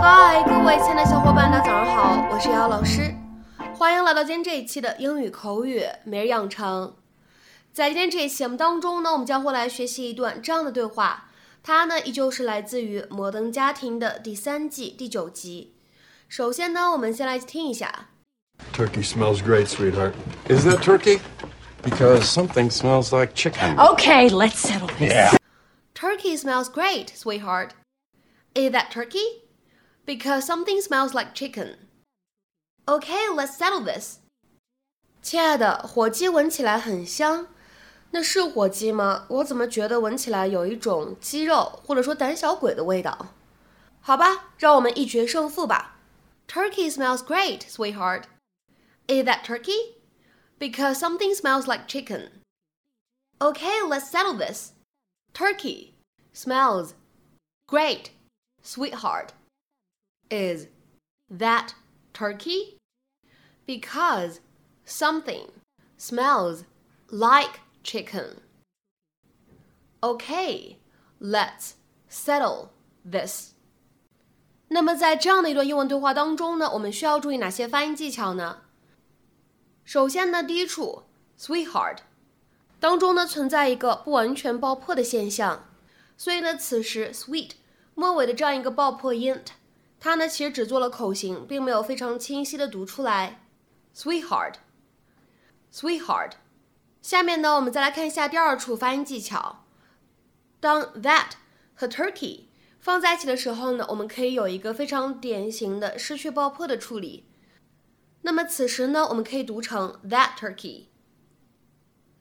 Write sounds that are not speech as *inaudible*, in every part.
嗨，各位亲爱的小伙伴，大家早上好，我是瑶老师，欢迎来到今天这一期的英语口语每日养成。在今天这一期节目当中呢，我们将会来学习一段这样的对话，它呢依旧是来自于《摩登家庭》的第三季第九集。首先呢，我们先来听一下。 Turkey smells great, sweetheart. Is that turkey? Because something smells like chicken. Okay, let's settle this. Yeah. Turkey smells great, sweetheart. Is that turkey? Because something smells like chicken. Okay, let's settle this. 亲爱的，火鸡闻起来很香， 那是火鸡吗？我怎么觉得闻起来有一种鸡肉或者说胆小鬼的味道？好吧，让我们一决胜负吧。Turkey smells great, sweetheart. Is that turkey? Because something smells like chicken. Okay, let's settle this. Turkey smells great, sweetheart. Is that turkey? Because something smells like chicken. Okay, let's settle this. 那么在这样的一段英文对话当中呢，我们需要注意哪些发音技巧呢？首先呢，第一处 sweetheart 当中呢存在一个不完全爆破的现象，所以呢，此时 sweet 末尾的这样一个爆破音，它呢其实只做了口型，并没有非常清晰的读出来。sweetheart，sweetheart。 下面呢，我们再来看一下第二处发音技巧。当 that 和 turkey 放在一起的时候呢，我们可以有一个非常典型的失去爆破的处理。那么此时呢，我们可以读成 that turkey。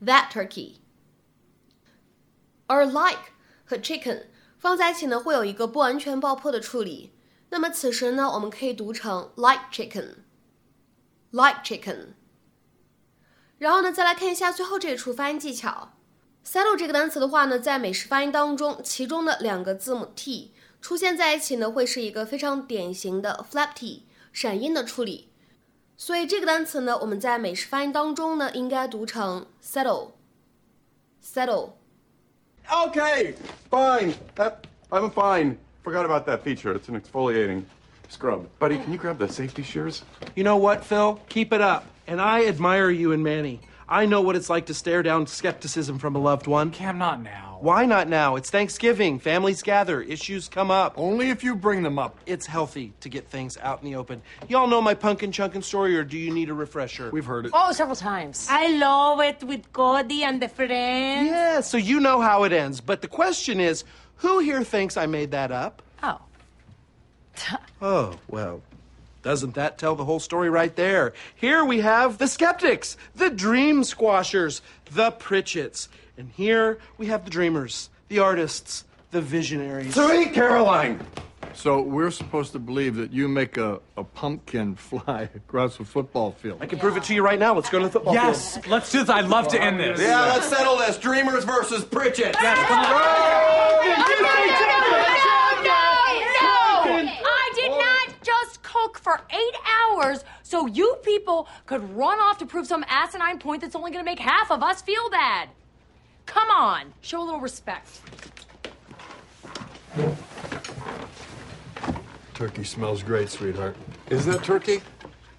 that turkey。而 like 和 chicken 放在一起呢，会有一个不完全爆破的处理。那么此时呢，我们可以读成 like chicken，like chicken。然后呢，再来看一下最后这一处发音技巧。settle 这个单词的话呢，在美式发音当中，其中的两个字母 t 出现在一起呢，会是一个非常典型的 flap t 闪音的处理。所以这个单词呢，我们在美式发音当中呢，应该读成 settle，settle。Okay, fine. That, I'm fine. Forgot about that feature. It's an exfoliating scrub. Buddy, can you grab the safety shears? You know what, Phil? Keep it up. And I admire you and Manny. I know what it's like to stare down skepticism from a loved one. Cam, not now. Why not now? It's Thanksgiving. Families gather. Issues come up. Only if you bring them up. It's healthy to get things out in the open. Y'all know my pumpkin chunkin story, or do you need a refresher? We've heard it. Oh, several times. I love it with Cody and the friends. Yeah, so you know how it ends. But the question is who here thinks I made that up? Oh. Oh, well, doesn't that tell the whole story right there? Here we have the skeptics, the dream squashers, the Pritchett's. And here we have the dreamers, the artists, the visionaries. Sweet Caroline! So we're supposed to believe that you make a, a pumpkin *laughs* fly across a football field. I can prove it to you right now. Let's go to the football Yes, field. let's do this. I'd love to end this. Yeah, let's settle this. Dreamers versus Pritchett. I for eight hours so you people could run off to prove some asinine point that's only going to make half of us feel bad. Come on, show a little respect. Turkey smells great, sweetheart. Is that turkey?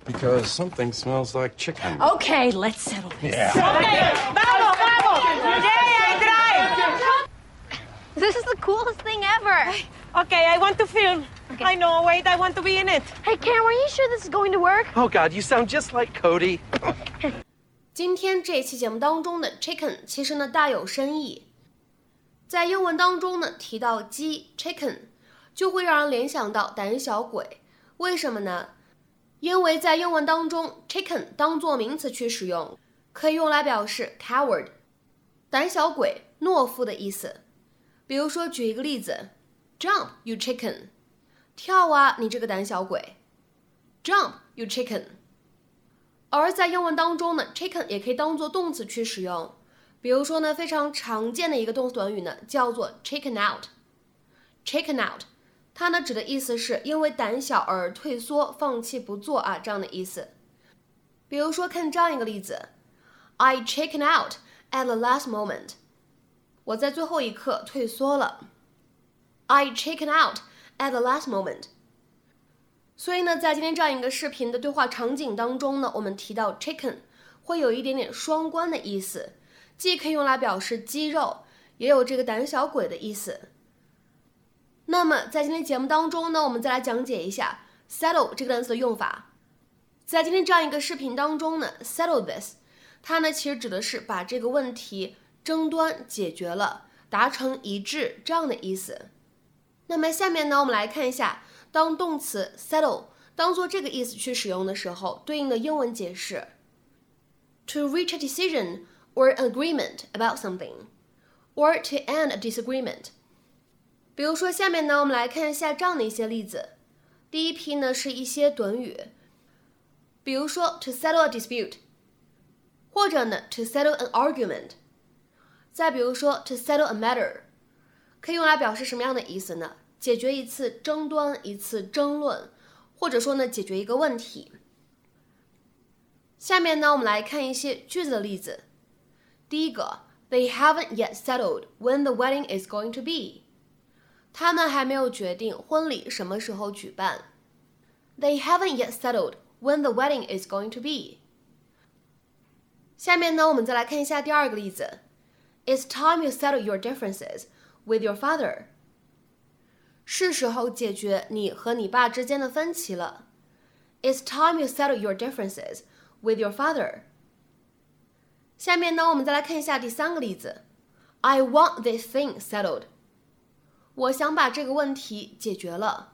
Because something smells like chicken. Okay, let's settle this. Yeah. Okay vamos, vamos! This is the coolest thing ever. Okay, I want to film. I know, wait, I want to be in it. Hey, Cam, are you sure this is going to work? Oh, God, you sound just like Cody. 今天这期节目当中的 chicken 其实呢大有深意，在英文当中呢提到鸡 chicken 就会让人联想到胆小鬼，为什么呢？因为在英文当中 chicken 当做名词去使用，可以用来表示 coward 胆小鬼、懦夫的意思。比如说举一个例子，jump you chicken，跳啊你这个胆小鬼，jump you chicken。而在英文当中呢，chicken 也可以当做动词去使用。比如说呢，非常常见的一个动词短语呢，叫做 chicken out。chicken out，它呢指的意思是因为胆小而退缩、放弃不做啊这样的意思。比如说看这样一个例子：I chicken out at the last moment。我在最后一刻退缩了。I chicken out at the last moment。所以呢，在今天这样一个视频的对话场景当中呢，我们提到 chicken 会有一点点双关的意思，既可以用来表示鸡肉，也有这个胆小鬼的意思。那么在今天节目当中呢，我们再来讲解一下 settle 这个单词的用法。在今天这样一个视频当中呢，settle this，它呢其实指的是把这个问题争端解决了，达成一致这样的意思。那么下面呢，我们来看一下，当动词 settle 当做这个意思去使用的时候，对应的英文解释：to reach a decision or agreement about something, or to end a disagreement。比如说，下面呢，我们来看一下这样的一些例子。第一批呢是一些短语，比如说 to settle a dispute，或者呢 to settle an argument。再比如说 to settle a matter，可以用来表示什么样的意思呢？解决一次争端、一次争论，或者说呢解决一个问题。下面呢，我们来看一些句子的例子。第一个，They haven't yet settled when the wedding is going to be。他们还没有决定婚礼什么时候举办。They haven't yet settled when the wedding is going to be。下面呢，我们再来看一下第二个例子。It's time you settle your differences with your father。是时候解决你和你爸之间的分歧了。It's time you settle your differences with your father。下面呢，我们再来看一下第三个例子。I want this thing settled。我想把这个问题解决了。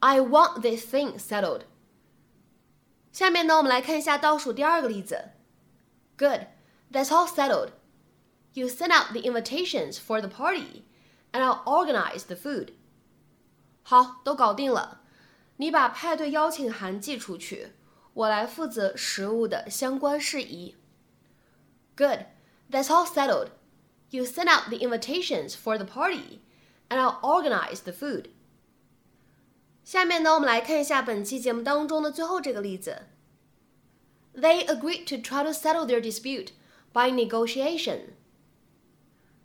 I want this thing settled。下面呢，我们来看一下倒数第二个例子。Good, that's all settled. You send out the invitations for the party, and I'll organize the food. 好，都搞定了。你把派对邀请函寄出去，我来负责食物的相关事宜。Good, that's all settled. You send out the invitations for the party and I'll organize the food. 下面呢，我们来看一下本期节目当中的最后这个例子。They agreed to try to settle their dispute by negotiation.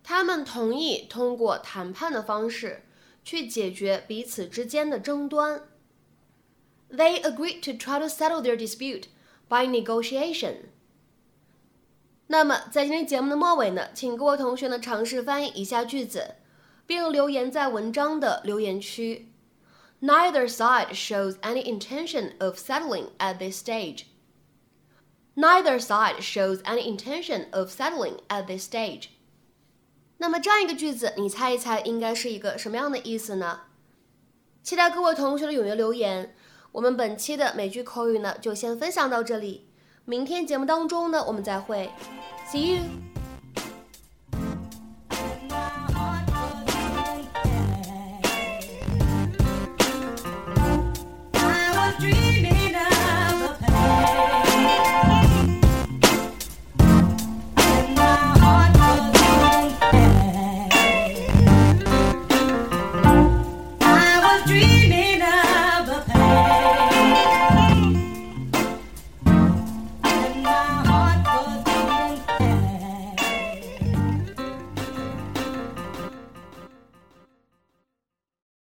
他们同意通过谈判的方式 去解决彼此之间的争端。They agreed to try to settle their dispute by negotiation. 那么在今天节目的末尾呢，请各位同学呢尝试翻译以下句子。并留言在文章的留言区。Neither side shows any intention of settling at this stage. Neither side shows any intention of settling at this stage. 那么这样一个句子，你猜一猜应该是一个什么样的意思呢？期待各位同学的踊跃留言。我们本期的美剧口语呢，就先分享到这里。明天节目当中呢，我们再会。See you.